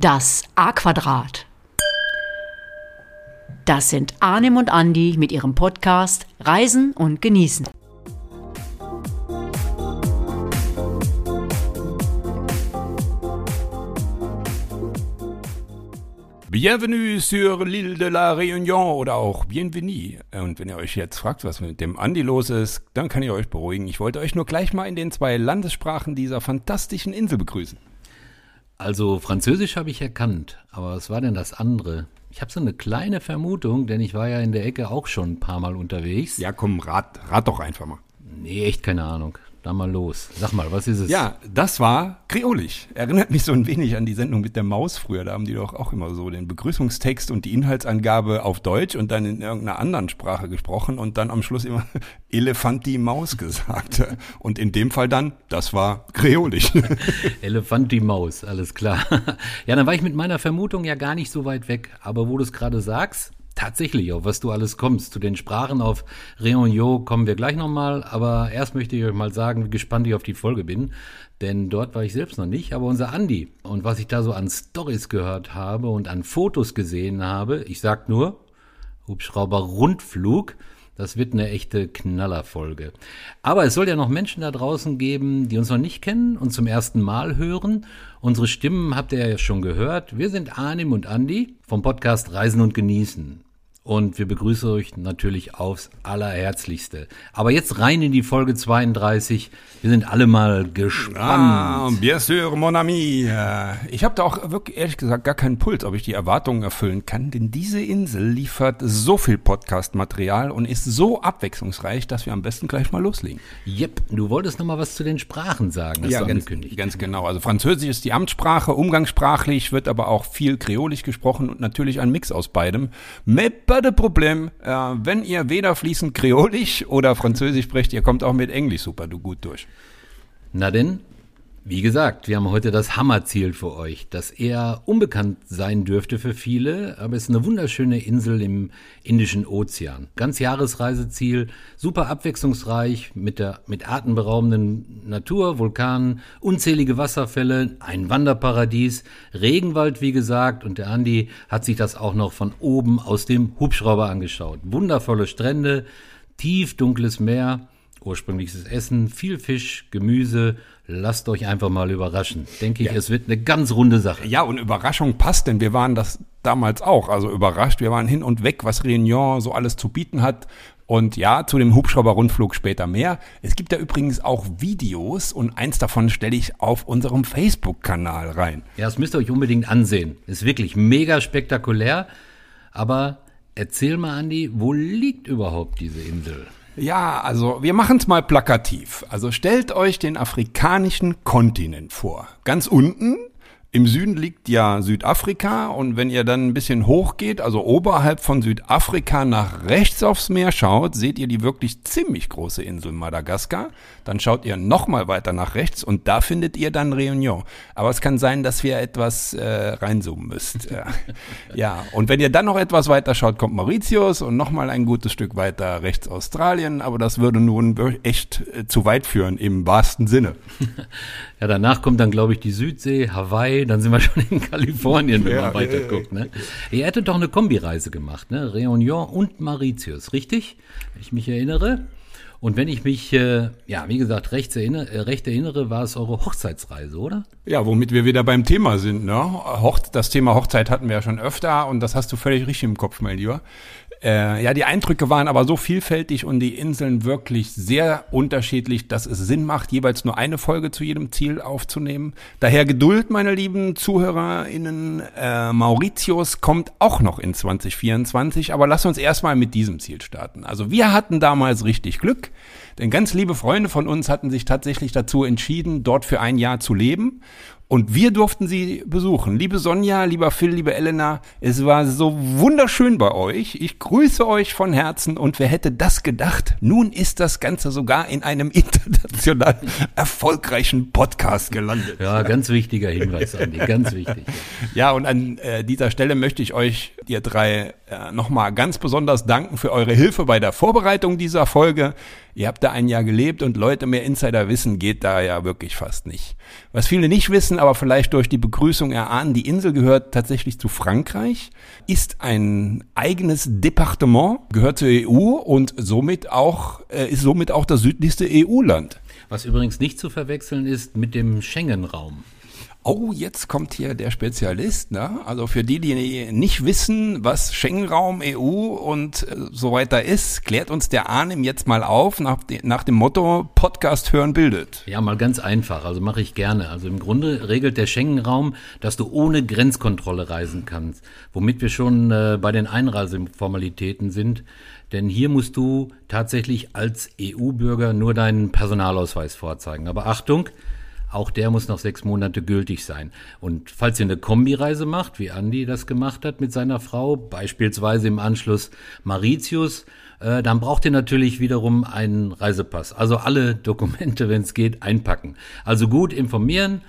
Das A-Quadrat. Das sind Arnim und Andi mit ihrem Podcast Reisen und Genießen. Bienvenue sur l'île de la Réunion oder auch Bienvenue. Und wenn ihr euch jetzt fragt, was mit dem Andi los ist, dann kann ich euch beruhigen. Ich wollte euch nur gleich mal in den zwei Landessprachen dieser fantastischen Insel begrüßen. Also Französisch habe ich erkannt, aber was war denn das andere? Ich habe so eine kleine Vermutung, denn ich war ja in der Ecke auch schon ein paar Mal unterwegs. Ja, komm, rat, rat doch einfach mal. Nee, echt keine Ahnung. Dann mal los. Sag mal, was ist es? Ja, das war kreolisch. Erinnert mich so ein wenig an die Sendung mit der Maus früher. Da haben die doch auch immer so den Begrüßungstext und die Inhaltsangabe auf Deutsch und dann in irgendeiner anderen Sprache gesprochen und dann am Schluss immer Elefanti Maus gesagt. Und in dem Fall dann, das war kreolisch. Elefanti Maus, alles klar. Ja, dann war ich mit meiner Vermutung ja gar nicht so weit weg. Aber wo du es gerade sagst, tatsächlich, auf was du alles kommst. Zu den Sprachen auf Réunion kommen wir gleich nochmal, aber erst möchte ich euch mal sagen, wie gespannt ich auf die Folge bin, denn dort war ich selbst noch nicht, aber unser Andi und was ich da so an Stories gehört habe und an Fotos gesehen habe, ich sag nur, Hubschrauber Rundflug, das wird eine echte Knallerfolge. Aber es soll ja noch Menschen da draußen geben, die uns noch nicht kennen und zum ersten Mal hören. Unsere Stimmen habt ihr ja schon gehört. Wir sind Arnim und Andi vom Podcast Reisen und Genießen und wir begrüßen euch natürlich aufs allerherzlichste. Aber jetzt rein in die Folge 32. Wir sind alle mal gespannt. Ah, bien sûr, mon ami. Ich habe da auch wirklich ehrlich gesagt gar keinen Puls, ob ich die Erwartungen erfüllen kann, denn diese Insel liefert so viel Podcast-Material und ist so abwechslungsreich, dass wir am besten gleich mal loslegen. Yep, du wolltest noch mal was zu den Sprachen sagen, hast ja, ganz, ganz genau. Also Französisch ist die Amtssprache, umgangssprachlich wird aber auch viel Kreolisch gesprochen und natürlich ein Mix aus beidem. Mais pas de Problem. Äh, wenn ihr weder fließend Kreolisch oder Französisch sprecht, ihr kommt auch mit Englisch super gut durch. Na denn, wie gesagt, wir haben heute das Hammerziel für euch, das eher unbekannt sein dürfte für viele, aber es ist eine wunderschöne Insel im Indischen Ozean. Ganz Jahresreiseziel, super abwechslungsreich mit der mit atemberaubenden Natur, Vulkanen, unzählige Wasserfälle, ein Wanderparadies, Regenwald wie gesagt und der Andi hat sich das auch noch von oben aus dem Hubschrauber angeschaut. Wundervolle Strände, tief dunkles Meer ursprüngliches Essen, viel Fisch, Gemüse. Lasst euch einfach mal überraschen. Denke ich, ja. es wird eine ganz runde Sache. Ja, und Überraschung passt, denn wir waren das damals auch. Also überrascht. Wir waren hin und weg, was Réunion so alles zu bieten hat. Und ja, zu dem Hubschrauber-Rundflug später mehr. Es gibt da übrigens auch Videos und eins davon stelle ich auf unserem Facebook-Kanal rein. Ja, das müsst ihr euch unbedingt ansehen. Ist wirklich mega spektakulär. Aber erzähl mal, Andi, wo liegt überhaupt diese Insel? Ja, also wir machen es mal plakativ. Also stellt euch den afrikanischen Kontinent vor. Ganz unten im Süden liegt ja Südafrika und wenn ihr dann ein bisschen hochgeht, also oberhalb von Südafrika nach rechts aufs Meer schaut, seht ihr die wirklich ziemlich große Insel Madagaskar. Dann schaut ihr nochmal weiter nach rechts und da findet ihr dann Réunion. Aber es kann sein, dass wir etwas äh, reinzoomen müsst. ja, und wenn ihr dann noch etwas weiter schaut, kommt Mauritius und nochmal ein gutes Stück weiter rechts Australien. Aber das würde nun echt äh, zu weit führen im wahrsten Sinne. Ja, danach kommt dann, glaube ich, die Südsee, Hawaii, dann sind wir schon in Kalifornien, wenn ja, man weiter guckt. Ne? Ihr hättet doch eine Kombireise gemacht, ne? Réunion und Mauritius, richtig? Wenn ich mich erinnere. Und wenn ich mich, äh, ja, wie gesagt, recht erinnere, äh, recht erinnere, war es eure Hochzeitsreise, oder? Ja, womit wir wieder beim Thema sind. Ne? Hoch, das Thema Hochzeit hatten wir ja schon öfter und das hast du völlig richtig im Kopf, mein Lieber. Äh, ja, die Eindrücke waren aber so vielfältig und die Inseln wirklich sehr unterschiedlich, dass es Sinn macht, jeweils nur eine Folge zu jedem Ziel aufzunehmen. Daher Geduld, meine lieben ZuhörerInnen. Äh, Mauritius kommt auch noch in 2024, aber lass uns erstmal mit diesem Ziel starten. Also wir hatten damals richtig Glück, denn ganz liebe Freunde von uns hatten sich tatsächlich dazu entschieden, dort für ein Jahr zu leben und wir durften sie besuchen. Liebe Sonja, lieber Phil, liebe Elena, es war so wunderschön bei euch. Ich grüße euch von Herzen und wer hätte das gedacht? Nun ist das Ganze sogar in einem international erfolgreichen Podcast gelandet. Ja, ganz wichtiger Hinweis, Andi, ganz wichtig. Ja, und an äh, dieser Stelle möchte ich euch, ihr drei, äh, nochmal ganz besonders danken für eure Hilfe bei der Vorbereitung dieser Folge. Ihr habt da ein Jahr gelebt und Leute mehr Insider wissen, geht da ja wirklich fast nicht. Was viele nicht wissen, aber vielleicht durch die Begrüßung erahnen, die Insel gehört tatsächlich zu Frankreich, ist ein eigenes Departement, gehört zur EU und somit auch, äh, ist somit auch das südlichste EU-Land. Was übrigens nicht zu verwechseln ist mit dem Schengen-Raum. Oh, jetzt kommt hier der Spezialist. Ne? Also für die, die nicht wissen, was Schengen-Raum, EU und äh, so weiter ist, klärt uns der Arnim jetzt mal auf nach, nach dem Motto Podcast hören bildet. Ja, mal ganz einfach. Also mache ich gerne. Also im Grunde regelt der Schengen-Raum, dass du ohne Grenzkontrolle reisen kannst, womit wir schon äh, bei den Einreiseformalitäten sind. Denn hier musst du tatsächlich als EU-Bürger nur deinen Personalausweis vorzeigen. Aber Achtung, auch der muss noch sechs Monate gültig sein. Und falls ihr eine Kombireise macht, wie Andi das gemacht hat mit seiner Frau, beispielsweise im Anschluss Mauritius, äh, dann braucht ihr natürlich wiederum einen Reisepass. Also alle Dokumente, wenn es geht, einpacken. Also gut informieren,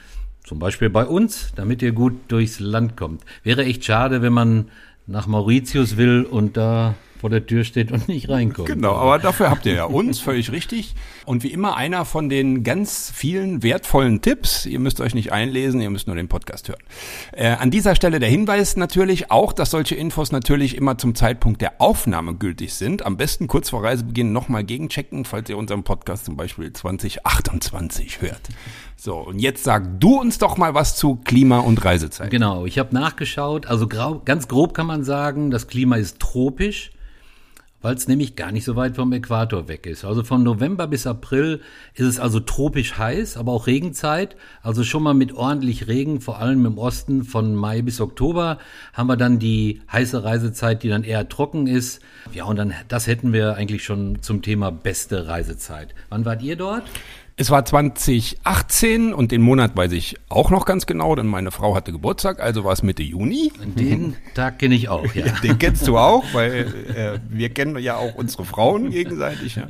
zum Beispiel bei uns, damit ihr gut durchs Land kommt. Wäre echt schade, wenn man nach Mauritius will und da vor der Tür steht und nicht reinkommt. Genau, aber dafür habt ihr ja uns, völlig richtig. Und wie immer einer von den ganz vielen wertvollen Tipps. Ihr müsst euch nicht einlesen, ihr müsst nur den Podcast hören. Äh, an dieser Stelle der Hinweis natürlich auch, dass solche Infos natürlich immer zum Zeitpunkt der Aufnahme gültig sind. Am besten kurz vor Reisebeginn nochmal gegenchecken, falls ihr unseren Podcast zum Beispiel 2028 hört. So, und jetzt sag du uns doch mal was zu Klima und Reisezeit. Genau, ich habe nachgeschaut. Also grau, ganz grob kann man sagen, das Klima ist tropisch weil es nämlich gar nicht so weit vom Äquator weg ist. Also von November bis April ist es also tropisch heiß, aber auch Regenzeit. Also schon mal mit ordentlich Regen, vor allem im Osten von Mai bis Oktober haben wir dann die heiße Reisezeit, die dann eher trocken ist. Ja, und dann das hätten wir eigentlich schon zum Thema beste Reisezeit. Wann wart ihr dort? Es war 2018 und den Monat weiß ich auch noch ganz genau, denn meine Frau hatte Geburtstag, also war es Mitte Juni. Den Tag kenne ich auch, ja. Den kennst du auch, weil äh, wir kennen ja auch unsere Frauen gegenseitig. Ja,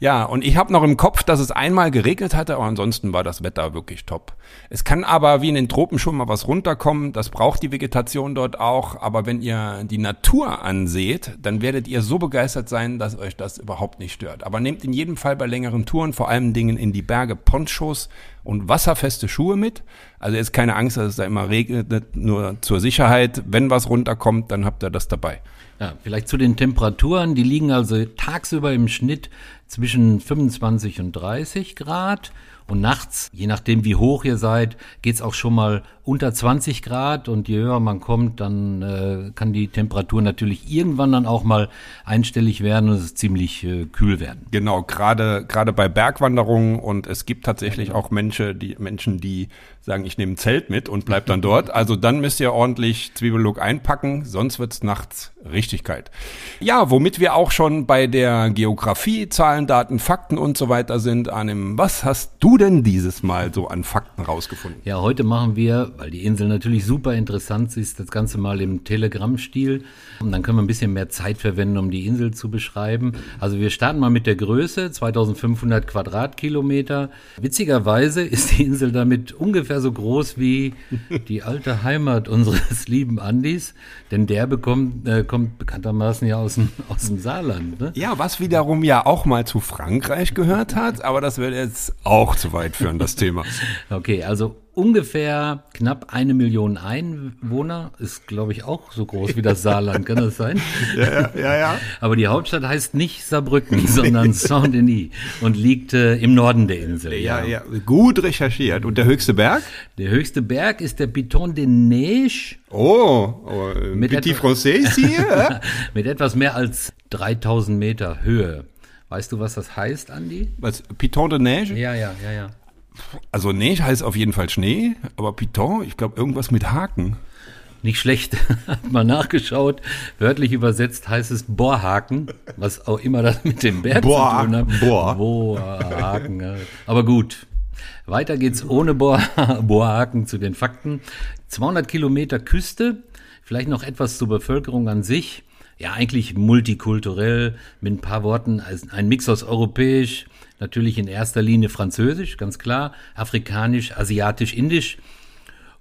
ja und ich habe noch im Kopf, dass es einmal geregnet hatte, aber ansonsten war das Wetter wirklich top. Es kann aber wie in den Tropen schon mal was runterkommen, das braucht die Vegetation dort auch, aber wenn ihr die Natur anseht, dann werdet ihr so begeistert sein, dass euch das überhaupt nicht stört. Aber nehmt in jedem Fall bei längeren Touren vor allem Dingen in die die Berge Ponchos und wasserfeste Schuhe mit. Also ist keine Angst, dass es da immer regnet, nur zur Sicherheit. Wenn was runterkommt, dann habt ihr das dabei. Ja, vielleicht zu den Temperaturen. Die liegen also tagsüber im Schnitt zwischen 25 und 30 Grad. Und nachts, je nachdem wie hoch ihr seid, geht's auch schon mal unter 20 Grad. Und je höher man kommt, dann äh, kann die Temperatur natürlich irgendwann dann auch mal einstellig werden und es ziemlich äh, kühl werden. Genau, gerade gerade bei Bergwanderungen und es gibt tatsächlich auch Menschen, die Menschen, die sagen, ich nehme ein Zelt mit und bleib dann dort. Also dann müsst ihr ordentlich Zwiebellook einpacken, sonst wird's nachts richtig kalt. Ja, womit wir auch schon bei der Geografie, Zahlen, Daten, Fakten und so weiter sind. Anim, was hast du denn dieses Mal so an Fakten rausgefunden? Ja, heute machen wir, weil die Insel natürlich super interessant ist, das Ganze mal im Telegram-Stil. Und dann können wir ein bisschen mehr Zeit verwenden, um die Insel zu beschreiben. Also wir starten mal mit der Größe, 2500 Quadratkilometer. Witzigerweise ist die Insel damit ungefähr so groß wie die alte Heimat unseres lieben Andis, denn der bekommt, äh, kommt bekanntermaßen ja aus dem, aus dem Saarland. Ne? Ja, was wiederum ja auch mal zu Frankreich gehört hat, aber das wird jetzt auch zu weit führen, das Thema. Okay, also ungefähr knapp eine Million Einwohner, ist glaube ich auch so groß wie das Saarland, kann das sein? Ja, ja, ja. Aber die Hauptstadt heißt nicht Saarbrücken, sondern Saint-Denis und liegt äh, im Norden der Insel. Ja, ja, gut recherchiert. Und der höchste Berg? Der höchste Berg ist der Piton de Neige. Oh, oh mit Petit Français hier? mit etwas mehr als 3000 Meter Höhe. Weißt du, was das heißt, Andi? Was? Piton de Neige? Ja, ja, ja, ja. Also Neige heißt auf jeden Fall Schnee, aber Piton, ich glaube irgendwas mit Haken. Nicht schlecht, hat mal nachgeschaut. Wörtlich übersetzt heißt es Bohrhaken, was auch immer das mit dem Berg Boah, zu tun hat. Bohr. Bohrhaken. Aber gut. Weiter geht's ohne Bohr, Bohrhaken zu den Fakten. 200 Kilometer Küste, vielleicht noch etwas zur Bevölkerung an sich. Ja, eigentlich multikulturell, mit ein paar Worten, ein Mix aus europäisch, Natürlich in erster Linie Französisch, ganz klar, Afrikanisch, Asiatisch, Indisch.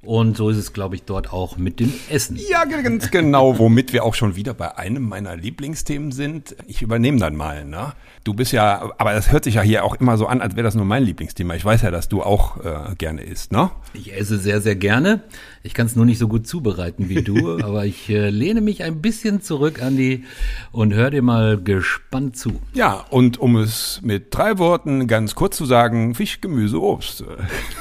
Und so ist es, glaube ich, dort auch mit dem Essen. Ja, ganz genau, womit wir auch schon wieder bei einem meiner Lieblingsthemen sind. Ich übernehme dann mal, ne? Du bist ja, aber das hört sich ja hier auch immer so an, als wäre das nur mein Lieblingsthema. Ich weiß ja, dass du auch äh, gerne isst, ne? Ich esse sehr, sehr gerne. Ich kann es nur nicht so gut zubereiten wie du, aber ich äh, lehne mich ein bisschen zurück, Andi, und hör dir mal gespannt zu. Ja, und um es mit drei Worten ganz kurz zu sagen, Fisch, Gemüse, Obst.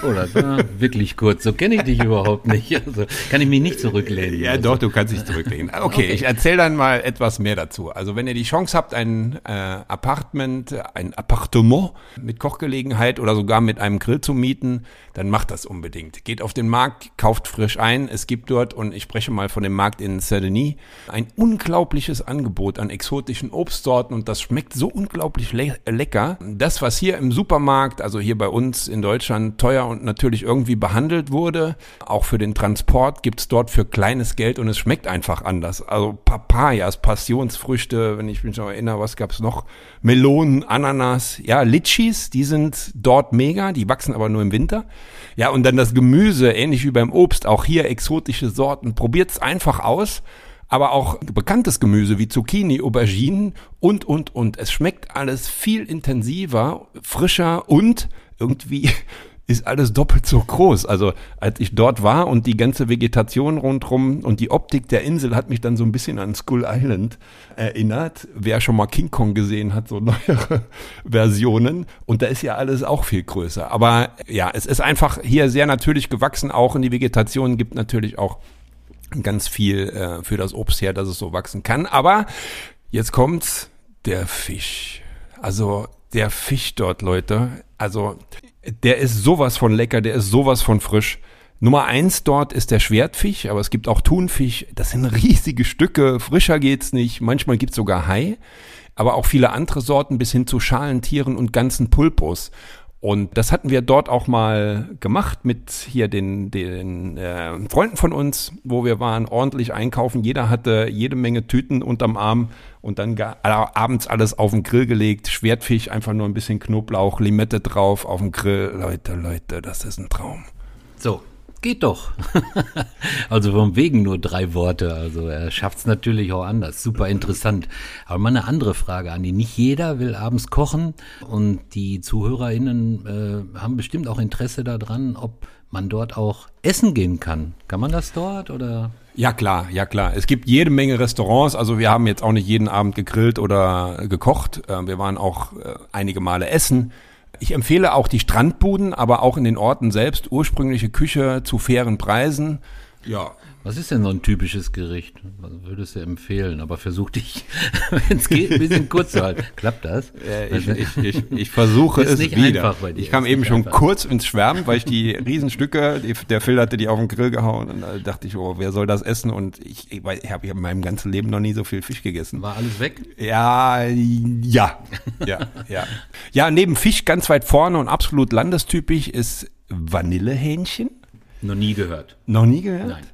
Oh, das war wirklich kurz. So kenne ich dich überhaupt nicht. Also kann ich mich nicht zurücklehnen. Ja, also. doch, du kannst dich zurücklehnen. Okay, okay. ich erzähle dann mal etwas mehr dazu. Also wenn ihr die Chance habt, ein äh, Apartment, ein Appartement mit Kochgelegenheit oder sogar mit einem Grill zu mieten, dann macht das unbedingt. Geht auf den Markt, kauft frisch ein. Es gibt dort, und ich spreche mal von dem Markt in Saint-Denis, ein unglaubliches Angebot an exotischen Obstsorten und das schmeckt so unglaublich le lecker. Das, was hier im Supermarkt, also hier bei uns in Deutschland, teuer und natürlich irgendwie behandelt wurde, auch für den Transport gibt's dort für kleines Geld und es schmeckt einfach anders. Also Papayas, Passionsfrüchte, wenn ich mich noch erinnere, was gab's noch? Melonen, Ananas, ja, Litchis, die sind dort mega, die wachsen aber nur im Winter. Ja, und dann das Gemüse, ähnlich wie beim Obst, auch hier exotische Sorten. Probiert's einfach aus. Aber auch bekanntes Gemüse wie Zucchini, Auberginen und, und, und. Es schmeckt alles viel intensiver, frischer und irgendwie ist alles doppelt so groß. Also als ich dort war und die ganze Vegetation rundherum und die Optik der Insel hat mich dann so ein bisschen an Skull Island erinnert. Wer schon mal King Kong gesehen hat, so neuere Versionen. Und da ist ja alles auch viel größer. Aber ja, es ist einfach hier sehr natürlich gewachsen. Auch in die Vegetation gibt natürlich auch ganz viel äh, für das Obst her, dass es so wachsen kann. Aber jetzt kommt's, der Fisch. Also der Fisch dort, Leute. Also der ist sowas von lecker, der ist sowas von frisch. Nummer eins dort ist der Schwertfisch, aber es gibt auch Thunfisch. Das sind riesige Stücke, frischer geht's nicht. Manchmal gibt's sogar Hai, aber auch viele andere Sorten bis hin zu Schalentieren und ganzen Pulpos. Und das hatten wir dort auch mal gemacht mit hier den, den äh, Freunden von uns, wo wir waren, ordentlich einkaufen. Jeder hatte jede Menge Tüten unterm Arm und dann abends alles auf den Grill gelegt. Schwertfisch, einfach nur ein bisschen Knoblauch, Limette drauf auf dem Grill. Leute, Leute, das ist ein Traum. So, geht doch. also vom Wegen nur drei Worte. Also er schafft es natürlich auch anders. Super interessant. Aber mal eine andere Frage, Andi. Nicht jeder will abends kochen und die ZuhörerInnen äh, haben bestimmt auch Interesse daran, ob man dort auch essen gehen kann. Kann man das dort oder? Ja klar, ja klar. Es gibt jede Menge Restaurants. Also wir haben jetzt auch nicht jeden Abend gegrillt oder gekocht. Äh, wir waren auch äh, einige Male essen. Ich empfehle auch die Strandbuden, aber auch in den Orten selbst ursprüngliche Küche zu fairen Preisen. Ja, was ist denn so ein typisches Gericht? Was würdest du empfehlen? Aber versuch dich, wenn es geht, ein bisschen kurz zu halten. Klappt das? Äh, ich, ich, ich, ich versuche es nicht wieder. Einfach bei dir. Ich kam eben schon einfach. kurz ins Schwärmen, weil ich die Riesenstücke, die, der Phil hatte die auf den Grill gehauen und da dachte ich, oh, wer soll das essen? Und ich, ich, ich habe in meinem ganzen Leben noch nie so viel Fisch gegessen. War alles weg? Ja, ja, ja, ja. Ja, neben Fisch ganz weit vorne und absolut landestypisch ist Vanillehähnchen. Noch nie gehört. Noch nie gehört? Nein.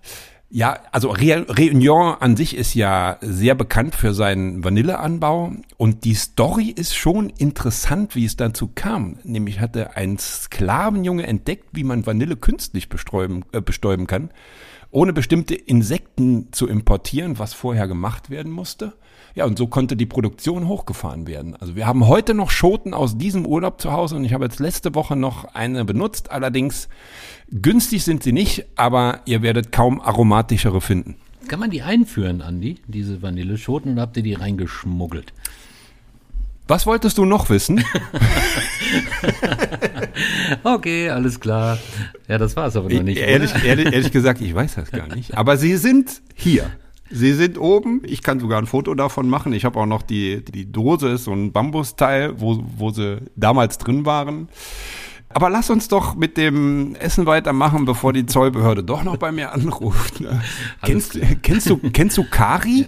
Ja, also Réunion an sich ist ja sehr bekannt für seinen Vanilleanbau und die Story ist schon interessant, wie es dazu kam. Nämlich hatte ein Sklavenjunge entdeckt, wie man Vanille künstlich bestäuben, äh, bestäuben kann, ohne bestimmte Insekten zu importieren, was vorher gemacht werden musste. Ja, und so konnte die Produktion hochgefahren werden. Also wir haben heute noch Schoten aus diesem Urlaub zu Hause und ich habe jetzt letzte Woche noch eine benutzt. Allerdings günstig sind sie nicht, aber ihr werdet kaum aromatischere finden. Kann man die einführen, Andi, diese Vanilleschoten, oder habt ihr die reingeschmuggelt? Was wolltest du noch wissen? okay, alles klar. Ja, das war es aber noch nicht. Ehrlich, ehrlich, ehrlich gesagt, ich weiß das gar nicht. Aber sie sind hier. Sie sind oben. Ich kann sogar ein Foto davon machen. Ich habe auch noch die, die Dose, ist so ein Bambusteil, wo, wo sie damals drin waren. Aber lass uns doch mit dem Essen weitermachen, bevor die Zollbehörde doch noch bei mir anruft. Ne? Kennst, kennst, du, kennst du Kari?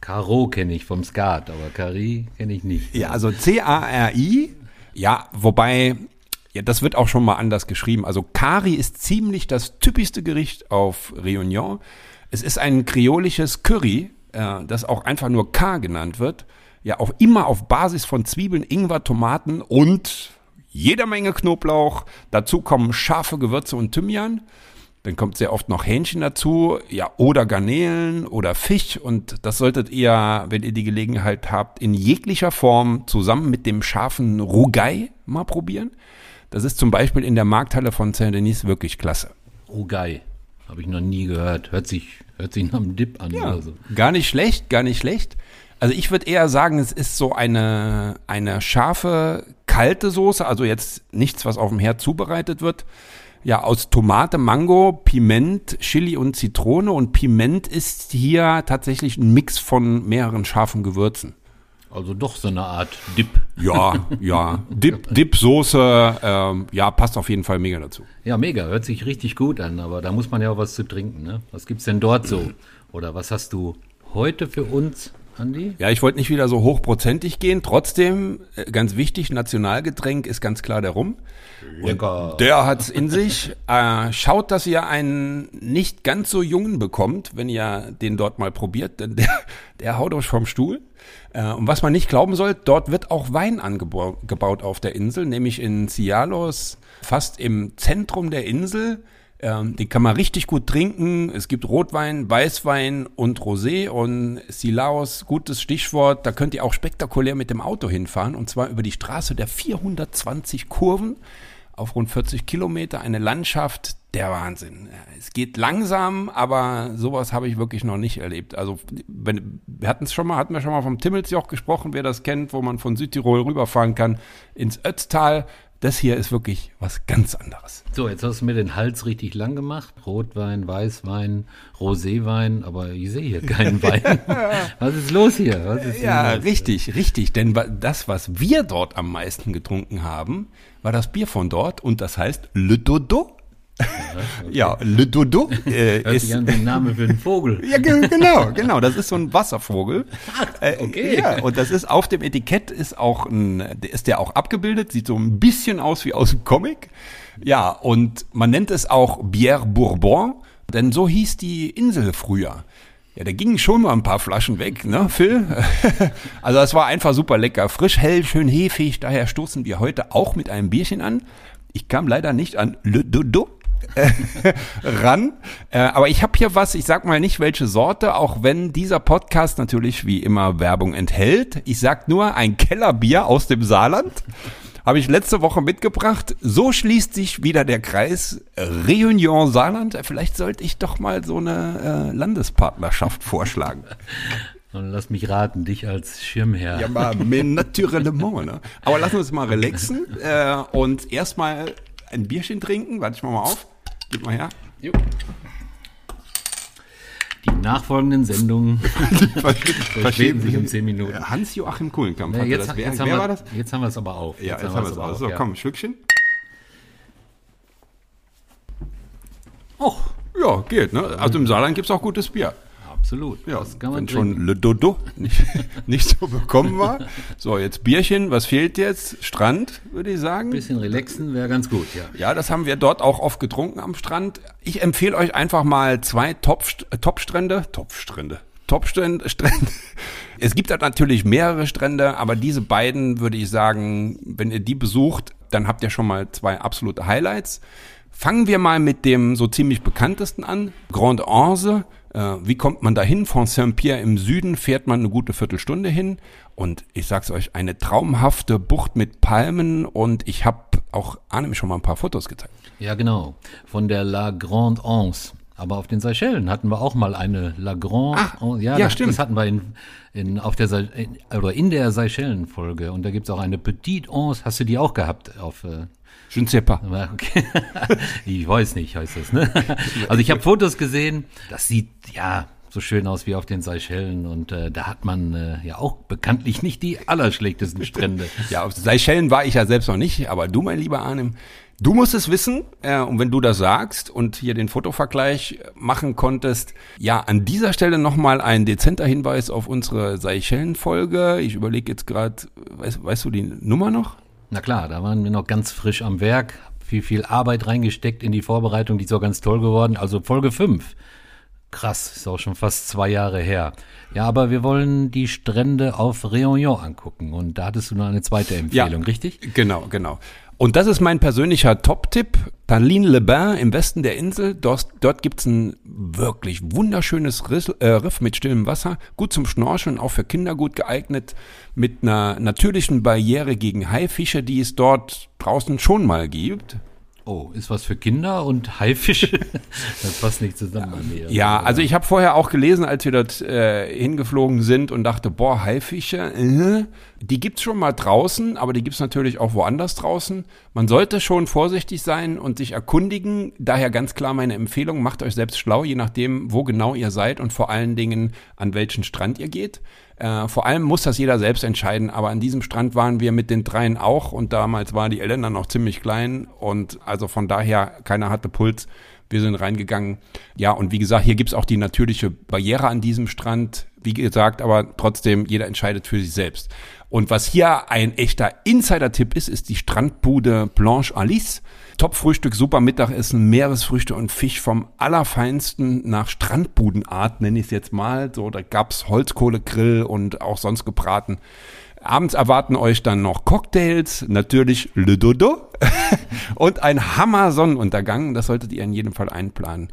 Caro kenne ich vom Skat, aber Kari kenne ich nicht. Ja, also C-A-R-I. Ja, wobei, ja, das wird auch schon mal anders geschrieben. Also Kari ist ziemlich das typischste Gericht auf Réunion. Es ist ein kreolisches Curry, äh, das auch einfach nur K genannt wird. Ja, auch immer auf Basis von Zwiebeln, Ingwer, Tomaten und jeder Menge Knoblauch. Dazu kommen scharfe Gewürze und Thymian. Dann kommt sehr oft noch Hähnchen dazu, ja, oder Garnelen oder Fisch. Und das solltet ihr, wenn ihr die Gelegenheit habt, in jeglicher Form zusammen mit dem scharfen Rougai mal probieren. Das ist zum Beispiel in der Markthalle von Saint-Denis wirklich klasse. Rougai. Habe ich noch nie gehört. Hört sich, hört sich nach einem Dip an Ja, oder so. gar nicht schlecht, gar nicht schlecht. Also ich würde eher sagen, es ist so eine, eine scharfe, kalte Soße, also jetzt nichts, was auf dem Herd zubereitet wird. Ja, aus Tomate, Mango, Piment, Chili und Zitrone. Und Piment ist hier tatsächlich ein Mix von mehreren scharfen Gewürzen. Also doch so eine Art Dip. Ja, ja. Dip, Dip-Soße, ähm, ja, passt auf jeden Fall mega dazu. Ja, mega. Hört sich richtig gut an, aber da muss man ja auch was zu trinken. Ne? Was gibt's denn dort so? Oder was hast du heute für uns, Andi? Ja, ich wollte nicht wieder so hochprozentig gehen. Trotzdem, äh, ganz wichtig, Nationalgetränk ist ganz klar der Rum. Lecker. Der hat's in sich. Äh, schaut, dass ihr einen nicht ganz so jungen bekommt, wenn ihr den dort mal probiert, denn der, der haut euch vom Stuhl. Äh, und was man nicht glauben soll, dort wird auch Wein angebaut auf der Insel, nämlich in Cialos, fast im Zentrum der Insel. Ähm, den kann man richtig gut trinken. Es gibt Rotwein, Weißwein und Rosé und Silaos, gutes Stichwort. Da könnt ihr auch spektakulär mit dem Auto hinfahren und zwar über die Straße der 420 Kurven auf rund 40 Kilometer. Eine Landschaft der Wahnsinn. Es geht langsam, aber sowas habe ich wirklich noch nicht erlebt. Also wenn, wir hatten es schon mal, hatten wir schon mal vom Timmelsjoch gesprochen, wer das kennt, wo man von Südtirol rüberfahren kann ins Ötztal. Das hier ist wirklich was ganz anderes. So, jetzt hast du mir den Hals richtig lang gemacht. Rotwein, Weißwein, Roséwein, aber ich sehe hier keinen Wein. Was ist los hier? Was ist Ja, los? richtig, richtig. Denn das, was wir dort am meisten getrunken haben, war das Bier von dort und das heißt Le Dodo. Ja, Le Dodo äh, Hört ist ein Name für einen Vogel. Ja, ge- genau, genau. Das ist so ein Wasservogel. Äh, okay. Ja, und das ist auf dem Etikett ist auch ein, der ist der auch abgebildet, sieht so ein bisschen aus wie aus dem Comic. Ja, und man nennt es auch Bière Bourbon, denn so hieß die Insel früher. Ja, da gingen schon mal ein paar Flaschen weg, ne, Phil? Also es war einfach super lecker. Frisch, hell, schön hefig. Daher stoßen wir heute auch mit einem Bierchen an. Ich kam leider nicht an Le Dodo ran. Äh, aber ich habe hier was, ich sag mal nicht welche Sorte, auch wenn dieser Podcast natürlich wie immer Werbung enthält. Ich sag nur ein Kellerbier aus dem Saarland. Habe ich letzte Woche mitgebracht. So schließt sich wieder der Kreis Réunion Saarland. Vielleicht sollte ich doch mal so eine äh, Landespartnerschaft vorschlagen. Und lass mich raten, dich als Schirmherr. Ja, mal mais naturellement, ne? Aber lass uns mal relaxen äh, und erstmal ein Bierchen trinken. Warte ich mal mal auf. Gib mal her. Jo. Die nachfolgenden Sendungen verspäten sich um 10 Minuten. Hans-Joachim Kuhlenkamp Ja, hatte jetzt, das. Wer, jetzt, haben wer wir, war das? jetzt haben wir es aber auf. Ja, jetzt, haben wir es aus. So, ja. komm, Schlückchen. Och, Ja, geht, ne? Also im Saarland gibt's auch gutes Bier. Absolut. Ja, das kann man wenn trinken. schon Le Dodo nicht, nicht so bekommen war. So, jetzt Bierchen. Was fehlt jetzt? Strand, würde ich sagen. Ein bisschen relaxen wäre ganz gut, ja. Ja, das haben wir dort auch oft getrunken am Strand. Ich empfehle euch einfach mal zwei Top, Top-Strände. Top-Strände. Top-Strände. Strände. Es gibt da natürlich mehrere Strände, aber diese beiden würde ich sagen, wenn ihr die besucht, dann habt ihr schon mal zwei absolute Highlights. Fangen wir mal mit dem so ziemlich bekanntesten an. Grande Anse. Äh, wie kommt man da hin? Von Saint-Pierre im Süden fährt man eine gute Viertelstunde hin. Und ich sag's euch, eine traumhafte Bucht mit Palmen. Und ich habe auch Arnim schon mal ein paar Fotos gezeigt. Ja, genau. Von der La Grande Anse. Aber auf den Seychellen hatten wir auch mal eine La Grande Ach, Anse. ja, das, stimmt. Das hatten wir in, in, auf der, in, oder in der Seychellen-Folge. Und da gibt's auch eine Petite Anse. Hast du die auch gehabt? Auf, äh, Je ne sais pas. Okay. ich weiß nicht, heißt das, ne? Also ich habe Fotos gesehen, das sieht ja so schön aus wie auf den Seychellen und äh, da hat man äh, ja auch bekanntlich nicht die allerschlechtesten Strände. Ja, auf Seychellen war ich ja selbst noch nicht, aber du, mein lieber Arnim, du musst es wissen. Äh, und wenn du das sagst und hier den Fotovergleich machen konntest, ja, an dieser Stelle nochmal ein dezenter Hinweis auf unsere Seychellen-Folge. Ich überlege jetzt gerade, weißt, weißt du die Nummer noch? Na klar, da waren wir noch ganz frisch am Werk, viel, viel Arbeit reingesteckt in die Vorbereitung, die ist auch ganz toll geworden. Also Folge 5. Krass, ist auch schon fast zwei Jahre her. Ja, aber wir wollen die Strände auf Réunion angucken und da hattest du noch eine zweite Empfehlung, Ja. richtig? Genau, genau. Und das ist mein persönlicher Top-Tipp. Tallinn-le-Bain im Westen der Insel. Dort, dort gibt's ein wirklich wunderschönes Riss, äh, Riff mit stillem Wasser. Gut zum Schnorcheln, auch für Kinder gut geeignet. Mit einer natürlichen Barriere gegen Haifische, die es dort draußen schon mal gibt. Oh, ist was für Kinder und Haifische? das passt nicht zusammen bei mir. Ja, also ich habe vorher auch gelesen, als wir dort äh, hingeflogen sind und dachte, boah, Haifische, äh, die gibt's schon mal draußen, aber die gibt's natürlich auch woanders draußen. Man sollte schon vorsichtig sein und sich erkundigen. Daher ganz klar meine Empfehlung, macht euch selbst schlau, je nachdem, wo genau ihr seid und vor allen Dingen, an welchen Strand ihr geht. Äh, vor allem muss das jeder selbst entscheiden, aber an diesem Strand waren wir mit den dreien auch und damals war die Elena noch ziemlich klein und also von daher keiner hatte Puls. Wir sind reingegangen. Ja, und wie gesagt, hier gibt's auch die natürliche Barriere an diesem Strand. Wie gesagt, aber trotzdem, jeder entscheidet für sich selbst. Und was hier ein echter Insider-Tipp ist, ist die Strandbude Blanche Alice. Top-Frühstück, super Mittagessen, Meeresfrüchte und Fisch vom allerfeinsten nach Strandbudenart, nenne ich es jetzt mal. So, da gab's Holzkohlegrill und auch sonst gebraten. Abends erwarten euch dann noch Cocktails, natürlich Le Dodo und ein Hammer Sonnenuntergang. Das solltet ihr in jedem Fall einplanen.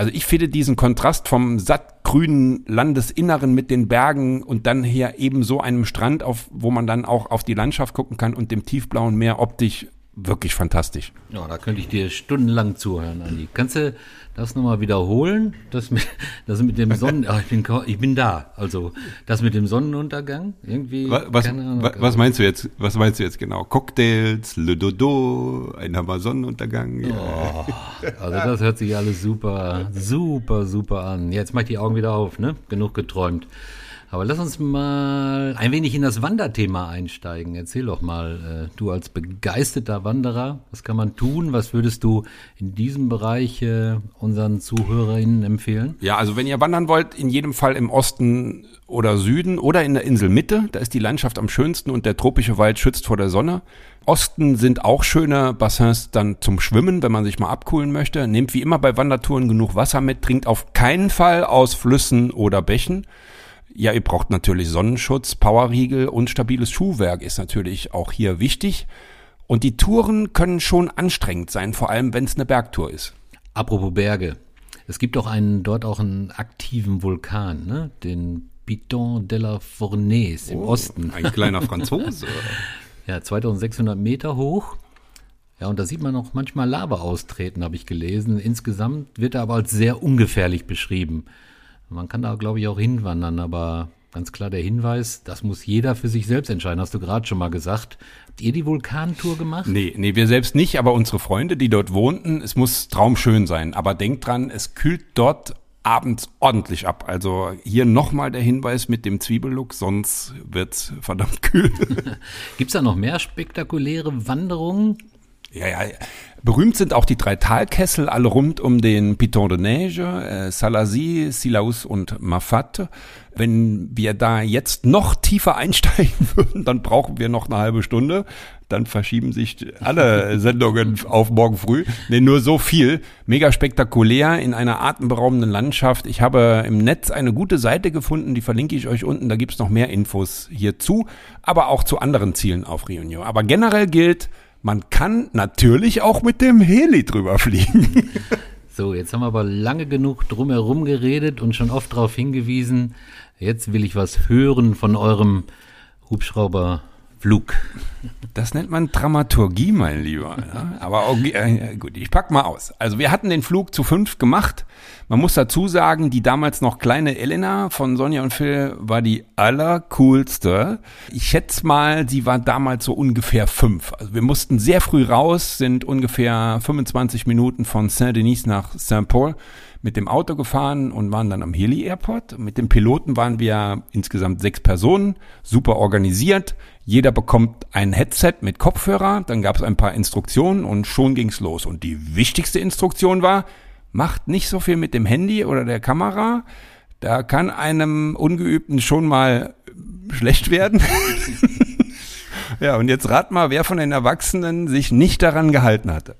Also ich finde diesen Kontrast vom sattgrünen Landesinneren mit den Bergen und dann hier eben so einem Strand, auf, wo man dann auch auf die Landschaft gucken kann und dem tiefblauen Meer optisch wirklich fantastisch. Ja, da könnte ich dir stundenlang zuhören, Andi. Kannst du das nochmal wiederholen? Das mit, das mit dem Sonnen... Ach, ich, bin, ich bin da. Also, das mit dem Sonnenuntergang? Irgendwie... Was, was, Ahnung. wa- was meinst du jetzt? Was meinst du jetzt genau? Cocktails, Le Dodo, ein Hammer Sonnenuntergang. Ja. Also, das hört sich alles super, super, super an. Jetzt mach ich die Augen wieder auf, ne? Genug geträumt. Aber lass uns mal ein wenig in das Wanderthema einsteigen. Erzähl doch mal, äh, du als begeisterter Wanderer, was kann man tun? Was würdest du in diesem Bereich äh, unseren ZuhörerInnen empfehlen? Ja, also wenn ihr wandern wollt, in jedem Fall im Osten oder Süden oder in der Inselmitte. Da ist die Landschaft am schönsten und der tropische Wald schützt vor der Sonne. Osten sind auch schöne Bassins dann zum Schwimmen, wenn man sich mal abkühlen möchte. Nehmt wie immer bei Wandertouren genug Wasser mit, trinkt auf keinen Fall aus Flüssen oder Bächen. Ja, ihr braucht natürlich Sonnenschutz, Powerriegel und stabiles Schuhwerk ist natürlich auch hier wichtig. Und die Touren können schon anstrengend sein, vor allem wenn es eine Bergtour ist. Apropos Berge. Es gibt doch einen, dort auch einen aktiven Vulkan, ne? Den Piton de la Fournaise im Osten. Ein kleiner Franzose. Ja, 2600 Meter hoch. Ja, und da sieht man auch manchmal Lava austreten, habe ich gelesen. Insgesamt wird er aber als sehr ungefährlich beschrieben. Man kann da, glaube ich, auch hinwandern, aber ganz klar der Hinweis, das muss jeder für sich selbst entscheiden, hast du gerade schon mal gesagt. Habt ihr die Vulkantour gemacht? Nee, nee, wir selbst nicht, aber unsere Freunde, die dort wohnten, es muss traumschön sein. Aber denkt dran, es kühlt dort abends ordentlich ab. Also hier nochmal der Hinweis mit dem Zwiebellook, sonst wird's verdammt kühl. Gibt's da noch mehr spektakuläre Wanderungen? Ja, ja. Berühmt sind auch die drei Talkessel, alle rund um den Piton de Neige, äh, Salazie, Silaus und Mafate. Wenn wir da jetzt noch tiefer einsteigen würden, dann brauchen wir noch eine halbe Stunde. Dann verschieben sich alle Sendungen auf morgen früh. Nee, nur so viel. Mega spektakulär in einer atemberaubenden Landschaft. Ich habe im Netz eine gute Seite gefunden, die verlinke ich euch unten. Da gibt's noch mehr Infos hierzu, aber auch zu anderen Zielen auf Réunion. Aber generell gilt, man kann natürlich auch mit dem Heli drüber fliegen. So, jetzt haben wir aber lange genug drumherum geredet und schon oft darauf hingewiesen. Jetzt will ich was hören von eurem Hubschrauberflug. Das nennt man Dramaturgie, mein Lieber. Ja? Aber okay, äh, gut, ich pack mal aus. Also wir hatten den Flug zu fünf gemacht. Man muss dazu sagen, die damals noch kleine Elena von Sonja und Phil war die allercoolste. Ich schätze mal, sie war damals so ungefähr fünf. Also wir mussten sehr früh raus, sind ungefähr 25 Minuten von Saint-Denis nach Saint-Paul mit dem Auto gefahren und waren dann am Heli Airport. Mit dem Piloten waren wir insgesamt sechs Personen, super organisiert. Jeder bekommt ein Headset mit Kopfhörer, dann gab es ein paar Instruktionen und schon ging's los. Und die wichtigste Instruktion war, macht nicht so viel mit dem Handy oder der Kamera. Da kann einem Ungeübten schon mal schlecht werden. ja, und jetzt rat mal, wer von den Erwachsenen sich nicht daran gehalten hatte.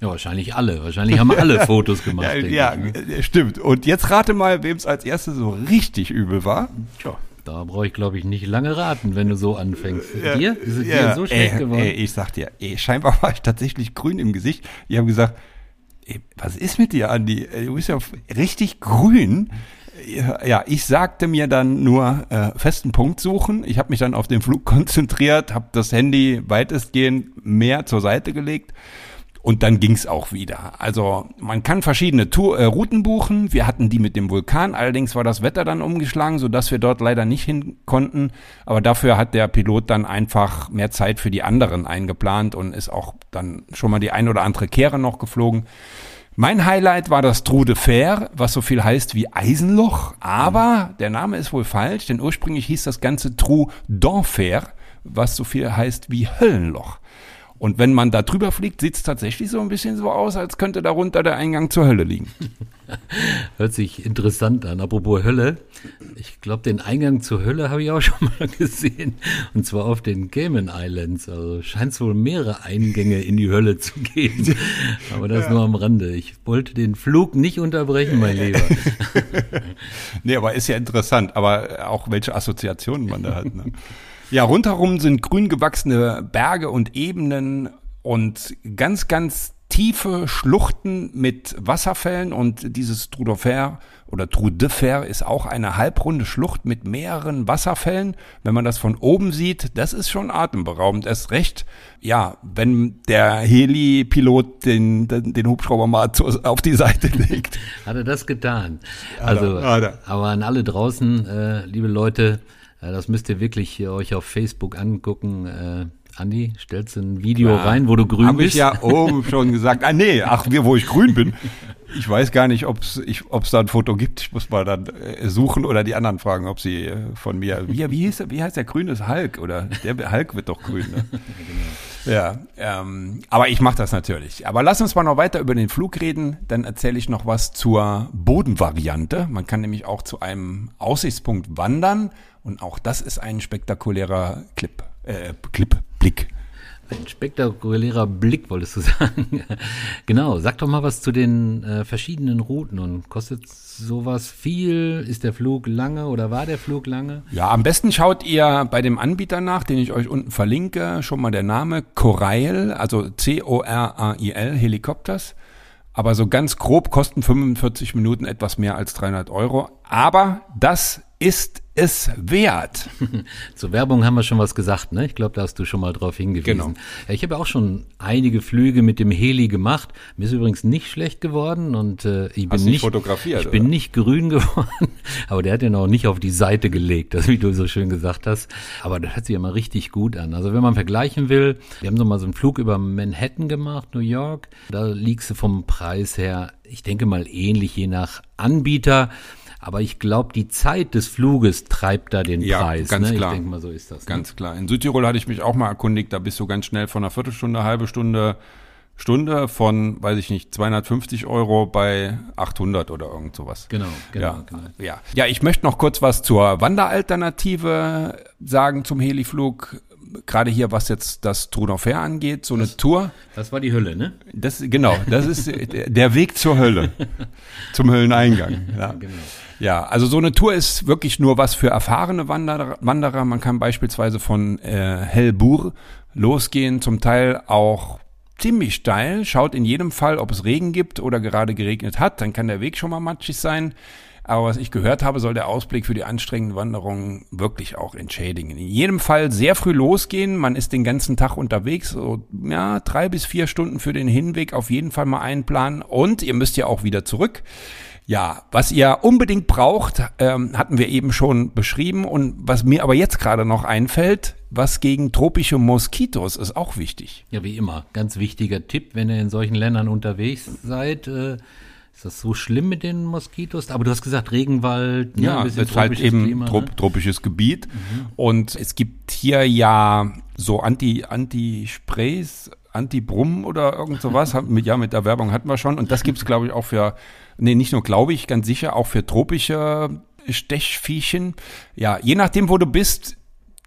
Ja, wahrscheinlich alle. Wahrscheinlich haben alle Fotos gemacht. Ja, ja ich, ne? äh, stimmt. Und jetzt rate mal, wem es als erstes so richtig übel war. Tja, da brauche ich, glaube ich, nicht lange raten, wenn du so anfängst. dir? Ist es dir so schlecht ey, geworden? Ey, ich sag dir, ey, scheinbar war ich tatsächlich grün im Gesicht. Die haben gesagt, ey, was ist mit dir, Andi? Du bist ja richtig grün. Ja, ich sagte mir dann nur äh, festen Punkt suchen. Ich habe mich dann auf den Flug konzentriert, habe das Handy weitestgehend mehr zur Seite gelegt und dann ging's auch wieder. Also man kann verschiedene Tour, äh, Routen buchen. Wir hatten die mit dem Vulkan, allerdings war das Wetter dann umgeschlagen, sodass wir dort leider nicht hin konnten. Aber dafür hat der Pilot dann einfach mehr Zeit für die anderen eingeplant und ist auch dann schon mal die ein oder andere Kehre noch geflogen. Mein Highlight war das Trou de Fer, was so viel heißt wie Eisenloch, aber der Name ist wohl falsch, denn ursprünglich hieß das Ganze Trou d'Enfer, was so viel heißt wie Höllenloch. Und wenn man da drüber fliegt, sieht es tatsächlich so ein bisschen so aus, als könnte darunter der Eingang zur Hölle liegen. Hört sich interessant an. Apropos Hölle. Ich glaube, den Eingang zur Hölle habe ich auch schon mal gesehen. Und zwar auf den Cayman Islands. Also scheint es wohl mehrere Eingänge in die Hölle zu geben. Aber das nur am Rande. Ich wollte den Flug nicht unterbrechen, mein Lieber. Nee, aber ist ja interessant, aber auch welche Assoziationen man da hat. Ne? Ja, rundherum sind grün gewachsene Berge und Ebenen und ganz, ganz tiefe Schluchten mit Wasserfällen und dieses Trou de Fer oder Trou de Fer ist auch eine halbrunde Schlucht mit mehreren Wasserfällen. Wenn man das von oben sieht, das ist schon atemberaubend. Erst recht, ja, wenn der Heli-Pilot den, den, den Hubschrauber mal auf die Seite legt. Hat er das getan? Also, er. aber an alle draußen, äh, liebe Leute, äh, das müsst ihr wirklich euch auf Facebook angucken. Äh, Andi, stellst du ein Video rein, wo du grün Hab bist? ich ja oben schon gesagt. Ah, nee, ach, wo ich grün bin. Ich weiß gar nicht, ob es da ein Foto gibt. Ich muss mal dann äh, suchen oder die anderen fragen, ob sie äh, von mir. Wie, wie, hieß, wie heißt der grüne Hulk? Oder der Hulk wird doch grün. Ne? Ja, ähm, aber ich mache das natürlich. Aber lass uns mal noch weiter über den Flug reden. Dann erzähle ich noch was zur Bodenvariante. Man kann nämlich auch zu einem Aussichtspunkt wandern. Und auch das ist ein spektakulärer Clip. Äh, Clip, Blick. Ein spektakulärer Blick, wolltest du sagen. genau, sag doch mal was zu den äh, verschiedenen Routen und kostet sowas viel? Ist der Flug lange oder war der Flug lange? Ja, am besten schaut ihr bei dem Anbieter nach, den ich euch unten verlinke, schon mal der Name Corail, also C-O-R-A-I-L, Helikopters. Aber so ganz grob kosten 45 Minuten etwas mehr als 300 Euro. Aber das ist es wert. Zur Werbung haben wir schon was gesagt, ne? Ich glaube, da hast du schon mal drauf hingewiesen. Genau. Ja, ich habe auch schon einige Flüge mit dem Heli gemacht. Mir ist übrigens nicht schlecht geworden und äh, ich bin nicht fotografiert, Ich bin oder? nicht grün geworden, aber der hat den auch nicht auf die Seite gelegt, das wie du so schön gesagt hast. Aber das hört sich ja mal richtig gut an. Also wenn man vergleichen will, wir haben so mal so einen Flug über Manhattan gemacht, New York. Da liegst du vom Preis her, ich denke mal ähnlich je nach Anbieter. Aber ich glaube, die Zeit des Fluges treibt da den Ja, Preis. ganz ne? klar. Ich denke mal, so ist das. Ne? Ganz klar. In Südtirol hatte ich mich auch mal erkundigt, da bist du ganz schnell von einer Viertelstunde, halbe Stunde, Stunde von, weiß ich nicht, 250 Euro bei 800 oder irgend sowas. Genau, genau, ja, genau. Ja. ja, ich möchte noch kurz was zur Wanderalternative sagen zum Heliflug. Gerade hier, was jetzt das Trou d'Enfer angeht, so eine Tour. Das war die Hölle, ne? Das, genau, das ist der- der Weg zur Hölle, zum Hölleneingang. Ja. Genau. Ja, also so eine Tour ist wirklich nur was für erfahrene Wanderer. Man kann beispielsweise von äh, Hellbourg losgehen, zum Teil auch ziemlich steil. Schaut in jedem Fall, ob es Regen gibt oder gerade geregnet hat. Dann kann der Weg schon mal matschig sein. Aber was ich gehört habe, soll der Ausblick für die anstrengenden Wanderungen wirklich auch entschädigen. In jedem Fall sehr früh losgehen. Man ist den ganzen Tag unterwegs. So, ja, drei bis vier Stunden für den Hinweg auf jeden Fall mal einplanen. Und ihr müsst ja auch wieder zurück. Ja, was ihr unbedingt braucht, ähm, hatten wir eben schon beschrieben. Und was mir aber jetzt gerade noch einfällt, was gegen tropische Moskitos ist auch wichtig. Ja, wie immer. Ganz wichtiger Tipp, wenn ihr in solchen Ländern unterwegs seid. Äh, ist das so schlimm mit den Moskitos? Aber du hast gesagt Regenwald, ne, Ja, ein das bisschen ist halt eben Klima, trop ne? tropisches Gebiet. Und es gibt hier ja so Anti, Anti-Sprays, Anti-Brumm oder irgend sowas. Ja, mit der Werbung hatten wir schon. Und das gibt's glaube ich, auch für, nee, nicht nur glaube ich, ganz sicher, auch für tropische Stechviechen. Ja, je nachdem, wo du bist,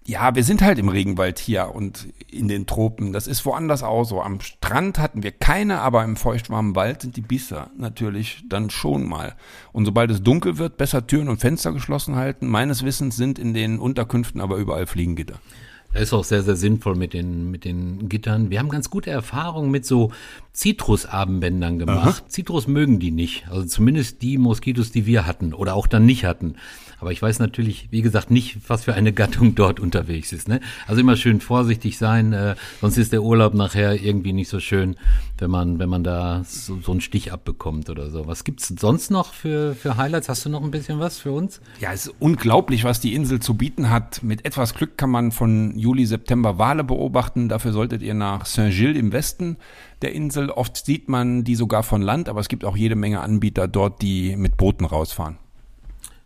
ja, wir sind halt im Regenwald hier und in den Tropen. Das ist woanders auch so. Am Strand hatten wir keine, aber im feuchtwarmen Wald sind die Biester natürlich dann schon mal. Und sobald es dunkel wird, besser Türen und Fenster geschlossen halten. Meines Wissens sind in den Unterkünften aber überall Fliegengitter. Das ist auch sehr, sehr sinnvoll mit den, mit den Gittern. Wir haben ganz gute Erfahrungen mit so Zitrusarmbändern gemacht. Aha. Zitrus mögen die nicht. Also zumindest die Moskitos, die wir hatten oder auch dann nicht hatten. Aber ich weiß natürlich, wie gesagt, nicht, was für eine Gattung dort unterwegs ist. Ne? Also immer schön vorsichtig sein, äh, sonst ist der Urlaub nachher irgendwie nicht so schön, wenn man, wenn man da so, so einen Stich abbekommt oder so. Was gibt's sonst noch für, für Highlights? Hast du noch ein bisschen was für uns? Ja, es ist unglaublich, was die Insel zu bieten hat. Mit etwas Glück kann man von Juli, September Wale beobachten. Dafür solltet ihr nach Saint-Gilles im Westen der Insel. Oft sieht man die sogar von Land, aber es gibt auch jede Menge Anbieter dort, die mit Booten rausfahren.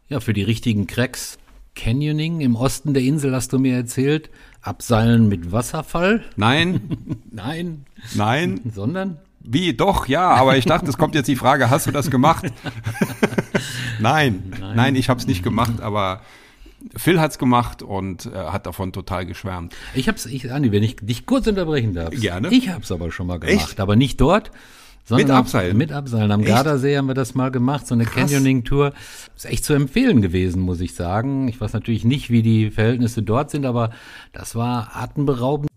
Ja, für die richtigen Cracks. Canyoning im Osten der Insel hast du mir erzählt. Abseilen mit Wasserfall? Nein. Nein. Nein. Sondern? Wie? Doch, ja, aber ich dachte, es kommt jetzt die Frage, hast du das gemacht? Nein. Nein. Nein, ich habe es nicht gemacht, aber Phil hat's gemacht und äh, hat davon total geschwärmt. Ich hab's, ich, Andi, wenn ich dich kurz unterbrechen darf. Gerne. Ich hab's aber schon mal gemacht, Echt? aber nicht dort, mit Abseilen? Mit Abseilen. Am echt? Gardasee haben wir das mal gemacht, so eine Canyoning-Tour. Ist echt zu empfehlen gewesen, muss ich sagen. Ich weiß natürlich nicht, wie die Verhältnisse dort sind, aber das war atemberaubend.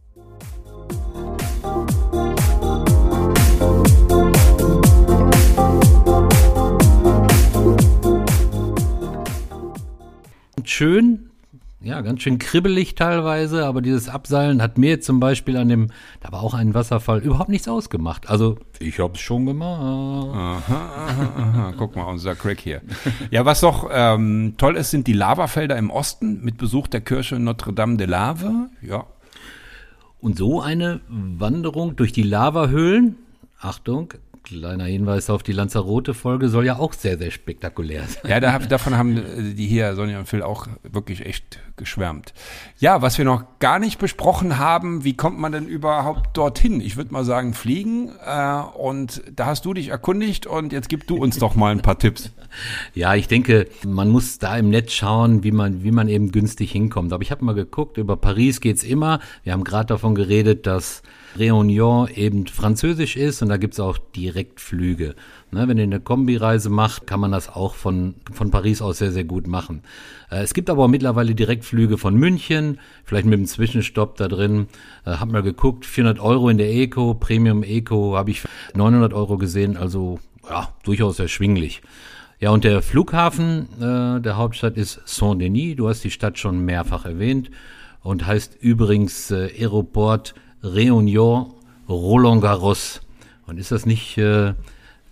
Schön, ja, ganz schön kribbelig teilweise, aber dieses Abseilen hat mir zum Beispiel an dem, da war auch ein Wasserfall, überhaupt nichts ausgemacht. Also, ich hab's schon gemacht. Aha, aha, aha. Guck mal, unser Craig hier. Ja, was doch ähm, toll ist, sind die Lavafelder im Osten mit Besuch der Kirche Notre Dame de Lave. Ja. Und so eine Wanderung durch die Lavahöhlen, Achtung, Kleiner Hinweis auf die Lanzarote-Folge soll ja auch sehr, sehr spektakulär sein. Ja, da, davon haben äh, die hier, Sonja und Phil, auch wirklich echt geschwärmt. Ja, was wir noch gar nicht besprochen haben, wie kommt man denn überhaupt dorthin? Ich würde mal sagen, fliegen. Äh, und da hast du dich erkundigt und jetzt gib du uns doch mal ein paar Tipps. Ja, ich denke, man muss da im Netz schauen, wie man, wie man eben günstig hinkommt. Aber ich habe mal geguckt, über Paris geht's immer. Wir haben gerade davon geredet, dass Réunion eben französisch ist und da gibt's auch Direktflüge. Ne, wenn ihr eine Kombireise macht, kann man das auch von, von Paris aus sehr, sehr gut machen. Äh, es gibt aber auch mittlerweile Direktflüge von München, vielleicht mit einem Zwischenstopp da drin. Äh, hab mal geguckt, 400 Euro in der Eco, Premium Eco habe ich 900 Euro gesehen, also ja, durchaus erschwinglich. Ja, und der Flughafen äh, der Hauptstadt ist Saint-Denis. Du hast die Stadt schon mehrfach erwähnt und heißt übrigens äh, Aeroport Réunion Roland Garros. Und ist das nicht äh,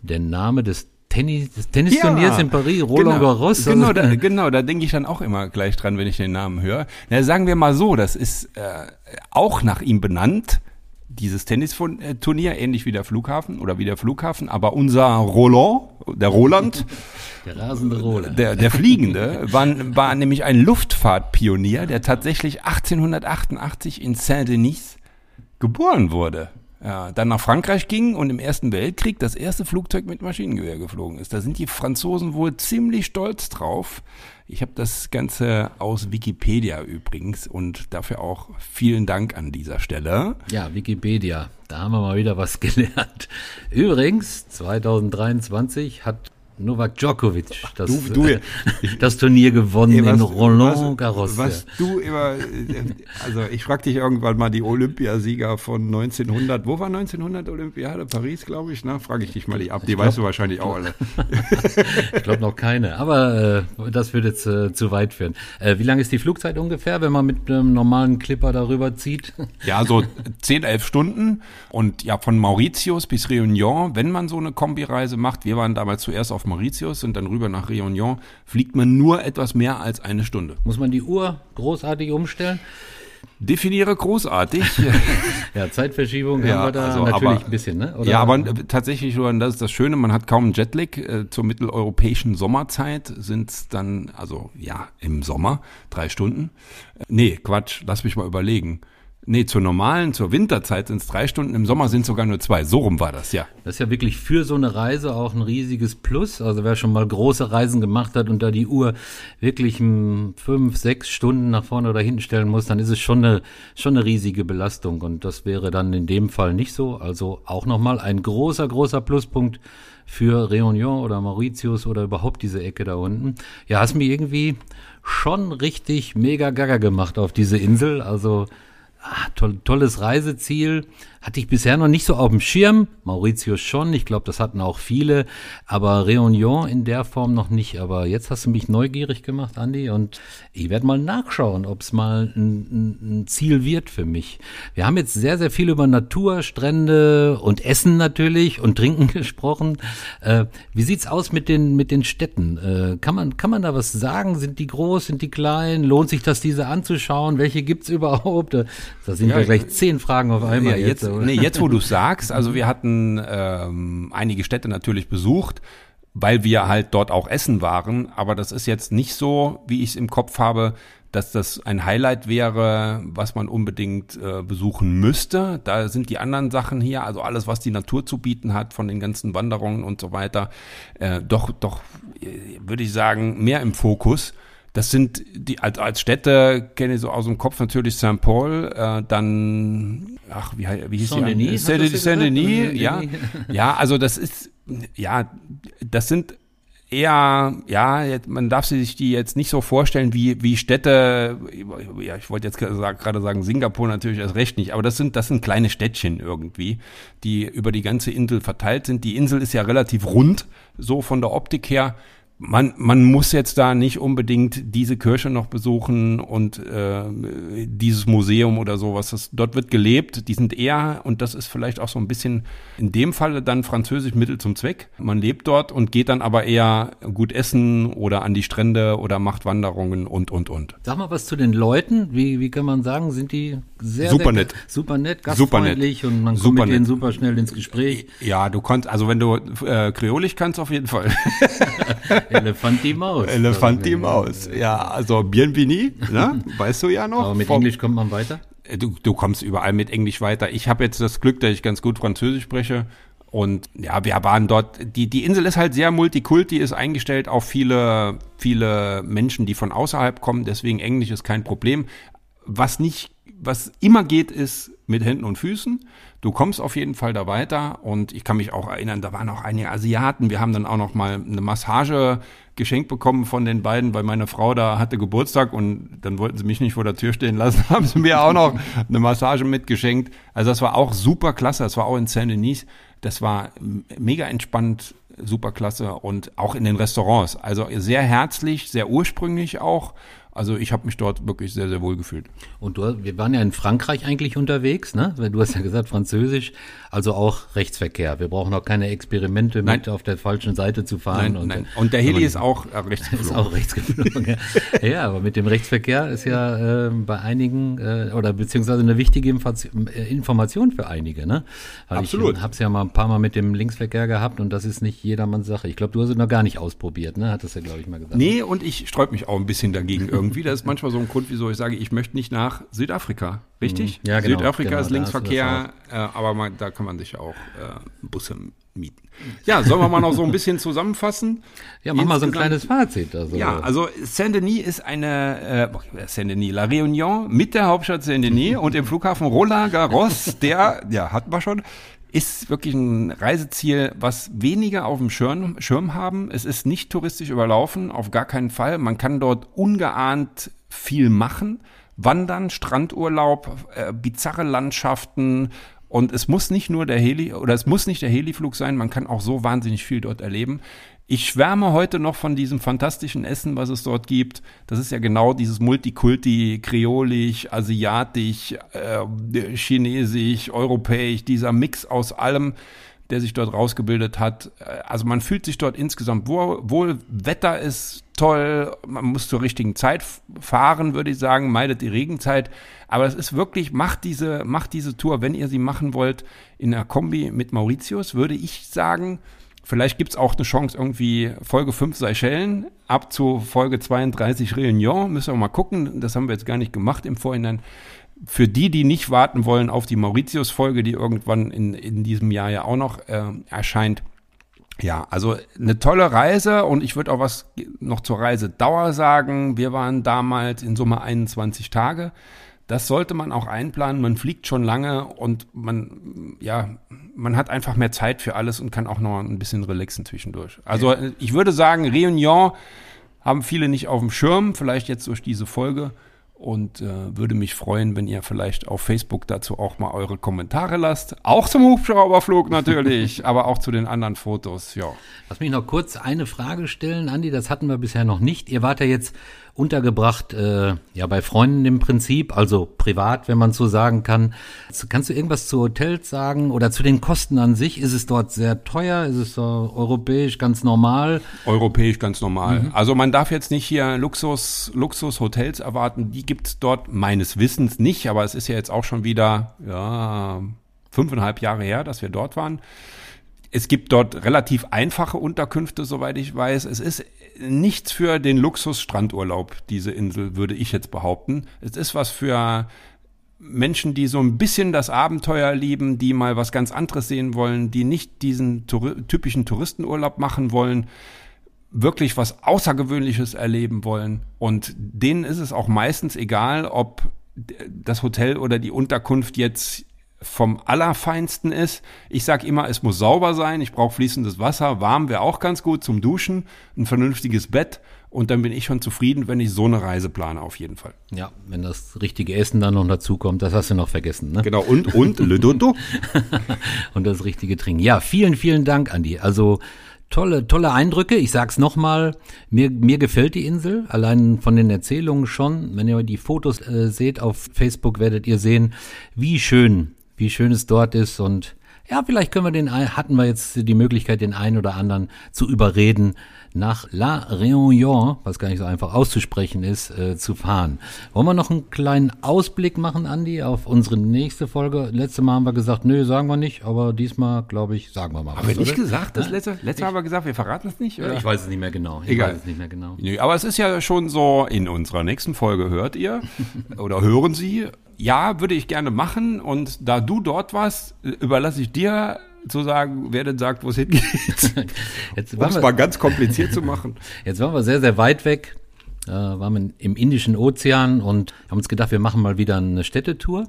der Name des Tennis, des Tennisturniers ja, in Paris, Roland genau, Garros? Genau, da, genau, da denke ich dann auch immer gleich dran, wenn ich den Namen höre. Na, sagen wir mal so, das ist äh, auch nach ihm benannt, dieses Tennisturnier, ähnlich wie der Flughafen oder wie der Flughafen, aber unser Roland, der Roland, der rasende Roland, der, der Fliegende, war, war nämlich ein Luftfahrtpionier, der tatsächlich 1888 in Saint-Denis geboren wurde. Ja, dann nach Frankreich ging und im Ersten Weltkrieg das erste Flugzeug mit Maschinengewehr geflogen ist. Da sind die Franzosen wohl ziemlich stolz drauf. Ich habe das Ganze aus Wikipedia übrigens und dafür auch vielen Dank an dieser Stelle. Ja, Wikipedia, da haben wir mal wieder was gelernt. Übrigens, 2023 hat Novak Djokovic das, du, du, äh, das Turnier gewonnen ey, was, in Roland Garros. Was, was du immer, äh, also ich frag dich irgendwann mal die Olympiasieger von 1900, wo war 1900 Olympiade? Paris, glaube ich, ne? Frage ich dich mal die ab, die glaub, weißt du wahrscheinlich auch alle. ich glaube noch keine, aber äh, das würde jetzt äh, zu weit führen. Äh, wie lange ist die Flugzeit ungefähr, wenn man mit einem normalen Clipper darüber zieht? Ja, so 10, 11 Stunden und ja, von Mauritius bis Réunion, wenn man so eine Kombireise macht, wir waren damals zuerst auf Mauritius und dann rüber nach Réunion, fliegt man nur etwas mehr als eine Stunde. Muss man die Uhr großartig umstellen? Definiere großartig. ja, Zeitverschiebung ja, haben wir da also, natürlich aber, ein bisschen, ne? Oder? Ja, aber tatsächlich, das ist das Schöne, man hat kaum einen Jetlag. Äh, zur mitteleuropäischen Sommerzeit sind es dann, also ja, im Sommer drei Stunden. Äh, nee, Quatsch, lass mich mal überlegen. Nee, zur normalen, zur Winterzeit sind es drei Stunden, im Sommer sind es sogar nur zwei. So rum war das, ja. Das ist ja wirklich für so eine Reise auch ein riesiges Plus. Also wer schon mal große Reisen gemacht hat und da die Uhr wirklich fünf, sechs Stunden nach vorne oder hinten stellen muss, dann ist es schon eine, schon eine riesige Belastung. Und das wäre dann in dem Fall nicht so. Also auch nochmal ein großer, großer Pluspunkt für Réunion oder Mauritius oder überhaupt diese Ecke da unten. Ja, hast mir irgendwie schon richtig mega gaga gemacht auf diese Insel. Also ah, toll, tolles Reiseziel. Hatte ich bisher noch nicht so auf dem Schirm. Mauritius schon, ich glaube, das hatten auch viele. Aber Réunion in der Form noch nicht. Aber jetzt hast du mich neugierig gemacht, Andi. Und ich werde mal nachschauen, ob es mal ein, ein, Ziel wird für mich. Wir haben jetzt sehr, sehr viel über Natur, Strände und Essen natürlich und Trinken gesprochen. Äh, wie sieht's aus mit den, mit den Städten? Äh, kann, man, kann man da was sagen? Sind die groß, sind die klein? Lohnt sich das, diese anzuschauen? Welche gibt's überhaupt? Da sind ja, gleich zehn Fragen auf einmal ja, jetzt. Jetzt nee, jetzt wo du sagst, also wir hatten ähm, einige Städte natürlich besucht, weil wir halt dort auch essen waren, aber das ist jetzt nicht so, wie ich es im Kopf habe, dass das ein Highlight wäre, was man unbedingt äh, besuchen müsste. Da sind die anderen Sachen hier, also alles, was die Natur zu bieten hat, von den ganzen Wanderungen und so weiter, äh, doch, doch, äh, würde ich sagen, mehr im Fokus. Das sind die als, als Städte kenne ich so aus dem Kopf natürlich St. Paul, äh, dann ach wie wie hieß Saint-Denis, Saint-Denis, ja, ja, also das ist ja, das sind eher, ja, man darf sich die jetzt nicht so vorstellen wie, wie Städte, ja, ich wollte jetzt gerade sagen, Singapur natürlich erst recht nicht, aber das sind, das sind kleine Städtchen irgendwie, die über die ganze Insel verteilt sind. Die Insel ist ja relativ rund, so von der Optik her man, man muss jetzt da nicht unbedingt diese Kirche noch besuchen und äh, dieses Museum oder sowas. Das, dort wird gelebt. Die sind eher, und das ist vielleicht auch so ein bisschen in dem Falle dann französisch Mittel zum Zweck. Man lebt dort und geht dann aber eher gut essen oder an die Strände oder macht Wanderungen und, und, und. Sag mal was zu den Leuten. Wie, wie kann man sagen, sind die sehr, super nett. Super nett, gastfreundlich super nett. und man super kommt mit denen super schnell ins Gespräch. Ja, du kannst, also wenn du äh, Kreolisch kannst, auf jeden Fall. Elefant die Maus. Elefant die Maus. Ja, also Bienvenue, ne? weißt du ja noch. Aber mit Vom, Englisch kommt man weiter? Äh, du, du kommst überall mit Englisch weiter. Ich habe jetzt das Glück, dass ich ganz gut Französisch spreche. Und ja, wir waren dort, die, die Insel ist halt sehr multikulti, ist eingestellt auf viele, viele Menschen, die von außerhalb kommen, deswegen Englisch ist kein Problem. Was nicht, was immer geht, ist mit Händen und Füßen. Du kommst auf jeden Fall da weiter und ich kann mich auch erinnern, da waren auch einige Asiaten. Wir haben dann auch noch mal eine Massage geschenkt bekommen von den beiden, weil meine Frau da hatte Geburtstag und dann wollten sie mich nicht vor der Tür stehen lassen, haben sie mir auch noch eine Massage mitgeschenkt. Also das war auch super klasse. Das war auch in Saint-Denis. Das war mega entspannt, super klasse und auch in den Restaurants. Also sehr herzlich, sehr ursprünglich auch. Also ich habe mich dort wirklich sehr, sehr wohl gefühlt. Und du, wir waren ja in Frankreich eigentlich unterwegs, ne? Du hast ja gesagt Französisch, also auch Rechtsverkehr. Wir brauchen auch keine Experimente nein. mit auf der falschen Seite zu fahren. Nein, und, nein. und der Heli ist auch äh, rechts geflogen. Ist auch rechts geflogen. ja. ja, aber mit dem Rechtsverkehr ist ja äh, bei einigen äh, oder beziehungsweise eine wichtige äh, Information für einige, ne? Weil Absolut. Ich habe es ja mal ein paar Mal mit dem Linksverkehr gehabt und das ist nicht jedermanns Sache. Ich glaube, du hast es noch gar nicht ausprobiert, ne? Hattest du ja, glaube ich, mal gesagt. Nee, und ich sträub mich auch ein bisschen dagegen irgendwie irgendwie. Das ist manchmal so ein Grund, wieso ich sage, ich möchte nicht nach Südafrika. Richtig? Ja, genau. Südafrika genau, ist Linksverkehr, äh, aber man, da kann man sich auch äh, Busse mieten. Ja, sollen wir mal noch so ein bisschen zusammenfassen? Ja, mach mal so ein kleines Fazit. Also. Ja, also Saint-Denis ist eine, äh, Saint-Denis, La Réunion mit der Hauptstadt Saint-Denis und dem Flughafen Roland Garros, der, ja, hatten wir schon, ist wirklich ein Reiseziel, was weniger auf dem Schirm, Schirm haben. Es ist nicht touristisch überlaufen, auf gar keinen Fall. Man kann dort ungeahnt viel machen. Wandern, Strandurlaub, äh, bizarre Landschaften. Und es muss nicht nur der Heli, oder es muss nicht der Heliflug sein, man kann auch so wahnsinnig viel dort erleben. Ich schwärme heute noch von diesem fantastischen Essen, was es dort gibt. Das ist ja genau dieses Multikulti, kreolisch, asiatisch, äh, chinesisch, europäisch, dieser Mix aus allem, der sich dort rausgebildet hat. Also man fühlt sich dort insgesamt wohl, wohl. Wetter ist toll, man muss zur richtigen Zeit fahren, würde ich sagen, meidet die Regenzeit. Aber es ist wirklich, macht diese, macht diese Tour, wenn ihr sie machen wollt, in einer Kombi mit Mauritius, würde ich sagen, Vielleicht gibt's auch eine Chance, irgendwie Folge 5 Seychellen ab zu Folge 32 Réunion. Müssen wir mal gucken. Das haben wir jetzt gar nicht gemacht im Vorhinein. Für die, die nicht warten wollen auf die Mauritius-Folge, die irgendwann in, in diesem Jahr ja auch noch äh, erscheint. Ja, also eine tolle Reise und ich würde auch was noch zur Reisedauer sagen. Wir waren damals in Summe 21 Tage. Das sollte man auch einplanen. Man fliegt schon lange und man, ja, man hat einfach mehr Zeit für alles und kann auch noch ein bisschen relaxen zwischendurch. Also ich würde sagen, Réunion haben viele nicht auf dem Schirm, vielleicht jetzt durch diese Folge und äh, würde mich freuen, wenn ihr vielleicht auf Facebook dazu auch mal eure Kommentare lasst. Auch zum Hubschrauberflug natürlich, aber auch zu den anderen Fotos, ja. Lass mich noch kurz eine Frage stellen, Andi, das hatten wir bisher noch nicht. Ihr wart ja jetzt untergebracht, äh, ja, bei Freunden im Prinzip, also privat, wenn man so sagen kann. Kannst du irgendwas zu Hotels sagen oder zu den Kosten an sich? Ist es dort sehr teuer? Ist es äh, europäisch ganz normal? Europäisch ganz normal. Mhm. Also man darf jetzt nicht hier Luxus, Luxushotels erwarten. Die gibt's dort meines Wissens nicht, aber es ist ja jetzt auch schon wieder, ja, fünfeinhalb Jahre her, dass wir dort waren. Es gibt dort relativ einfache Unterkünfte, soweit ich weiß. Es ist nichts für den Luxus-Strandurlaub, diese Insel, würde ich jetzt behaupten. Es ist was für Menschen, die so ein bisschen das Abenteuer lieben, die mal was ganz anderes sehen wollen, die nicht diesen typischen Touristenurlaub machen wollen, wirklich was Außergewöhnliches erleben wollen. Und denen ist es auch meistens egal, ob das Hotel oder die Unterkunft jetzt vom Allerfeinsten ist. Ich sage immer, es muss sauber sein, ich brauche fließendes Wasser, warm wäre auch ganz gut zum Duschen, ein vernünftiges Bett und dann bin ich schon zufrieden, wenn ich so eine Reise plane, auf jeden Fall. Ja, wenn das richtige Essen dann noch dazu kommt, das hast du noch vergessen, ne? Genau, und, und, Le Dodo. und das richtige Trinken. Ja, vielen, vielen Dank, Andi. Also, tolle, tolle Eindrücke. Ich sag's nochmal, mir, mir gefällt die Insel, allein von den Erzählungen schon. Wenn ihr die Fotos äh, seht auf Facebook, werdet ihr sehen, wie schön wie schön es dort ist und ja, vielleicht können wir den, hatten wir jetzt die Möglichkeit, den einen oder anderen zu überreden, nach La Réunion, was gar nicht so einfach auszusprechen ist, äh, zu fahren. Wollen wir noch einen kleinen Ausblick machen, Andi, auf unsere nächste Folge? Letztes Mal haben wir gesagt, nö, sagen wir nicht, aber diesmal, glaube ich, sagen wir mal haben was. Haben wir nicht oder? gesagt? Das letzte, letzte Mal haben wir gesagt, wir verraten es nicht? Oder? Ich weiß es nicht mehr genau. Ich Egal. weiß es nicht mehr genau. Nö, aber es ist ja schon so, in unserer nächsten Folge hört ihr oder hören Sie, ja, würde ich gerne machen. Und da du dort warst, überlasse ich dir zu sagen, wer denn sagt, wo es hingeht. Jetzt um es mal ganz kompliziert zu machen. Jetzt waren wir sehr, sehr weit weg. Äh, waren wir im Indischen Ozean und haben uns gedacht, wir machen mal wieder eine Städtetour.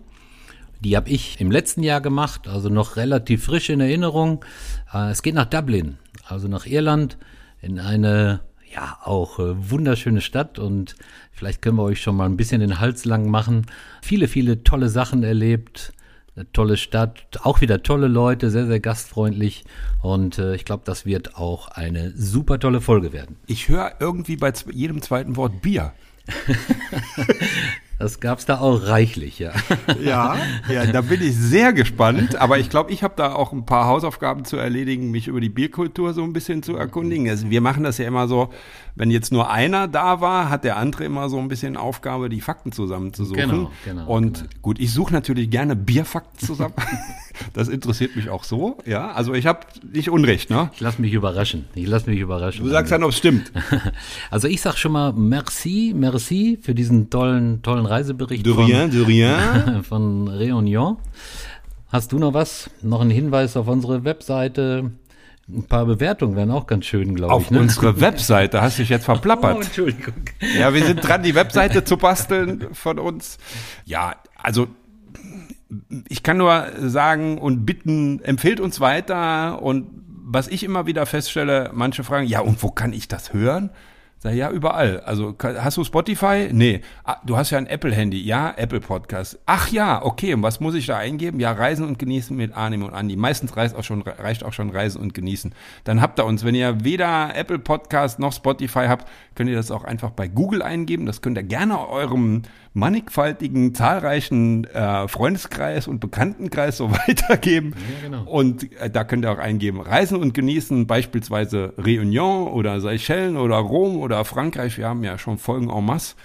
Die habe ich im letzten Jahr gemacht, also noch relativ frisch in Erinnerung. Äh, es geht nach Dublin, also nach Irland, in eine ja auch äh, wunderschöne Stadt und vielleicht können wir euch schon mal ein bisschen den Hals lang machen. Viele, viele tolle Sachen erlebt, eine tolle Stadt, auch wieder tolle Leute, sehr, sehr gastfreundlich und äh, ich glaube, das wird auch eine super tolle Folge werden. Ich höre irgendwie bei jedem zweiten Wort Bier. Das gab's da auch reichlich, ja. Ja, ja, da bin ich sehr gespannt. Aber ich glaube, ich habe da auch ein paar Hausaufgaben zu erledigen, mich über die Bierkultur so ein bisschen zu erkundigen. Also wir machen das ja immer so, wenn jetzt nur einer da war, hat der andere immer so ein bisschen Aufgabe, die Fakten zusammenzusuchen. Genau, genau. Und genau. gut, ich suche natürlich gerne Bierfakten zusammen. Das interessiert mich auch so, ja. Also ich habe nicht Unrecht, ne? Ich lasse mich überraschen. Ich lasse mich überraschen. Du sagst dann, ob es stimmt. Also ich sag schon mal merci, merci für diesen tollen, tollen Reisebericht. De rien, de rien. Von Réunion. Hast du noch was? Noch einen Hinweis auf unsere Webseite? Ein paar Bewertungen wären auch ganz schön, glaube ich. Auf ne? unsere Webseite hast du dich jetzt verplappert. Oh, Entschuldigung. Ja, wir sind dran, die Webseite zu basteln von uns. Ja, also ich kann nur sagen und bitten, empfehlt uns weiter. Und was ich immer wieder feststelle, manche fragen, ja, und wo kann ich das hören? Sag ja, überall. Also hast du Spotify? Nee. Ah, du hast ja ein Apple-Handy. Ja, Apple Podcast. Ach ja, okay. Und was muss ich da eingeben? Ja, Reisen und Genießen mit Arnim und Andi. Meistens reicht auch schon, reicht auch schon Reisen und Genießen. Dann habt ihr uns. Wenn ihr weder Apple Podcast noch Spotify habt, könnt ihr das auch einfach bei Google eingeben. Das könnt ihr gerne eurem mannigfaltigen, zahlreichen äh, Freundeskreis und Bekanntenkreis so weitergeben. Ja, genau. Und äh, da könnt ihr auch eingeben, Reisen und Genießen, beispielsweise Réunion oder Seychellen oder Rom oder Frankreich. Wir haben ja schon Folgen en masse.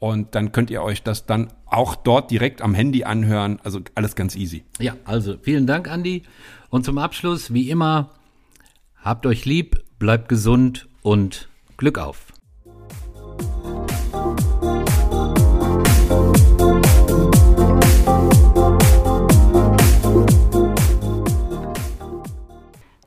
Und dann könnt ihr euch das dann auch dort direkt am Handy anhören. Also alles ganz easy. Ja, also vielen Dank, Andi. Und zum Abschluss, wie immer, Habt euch lieb, bleibt gesund und Glück auf.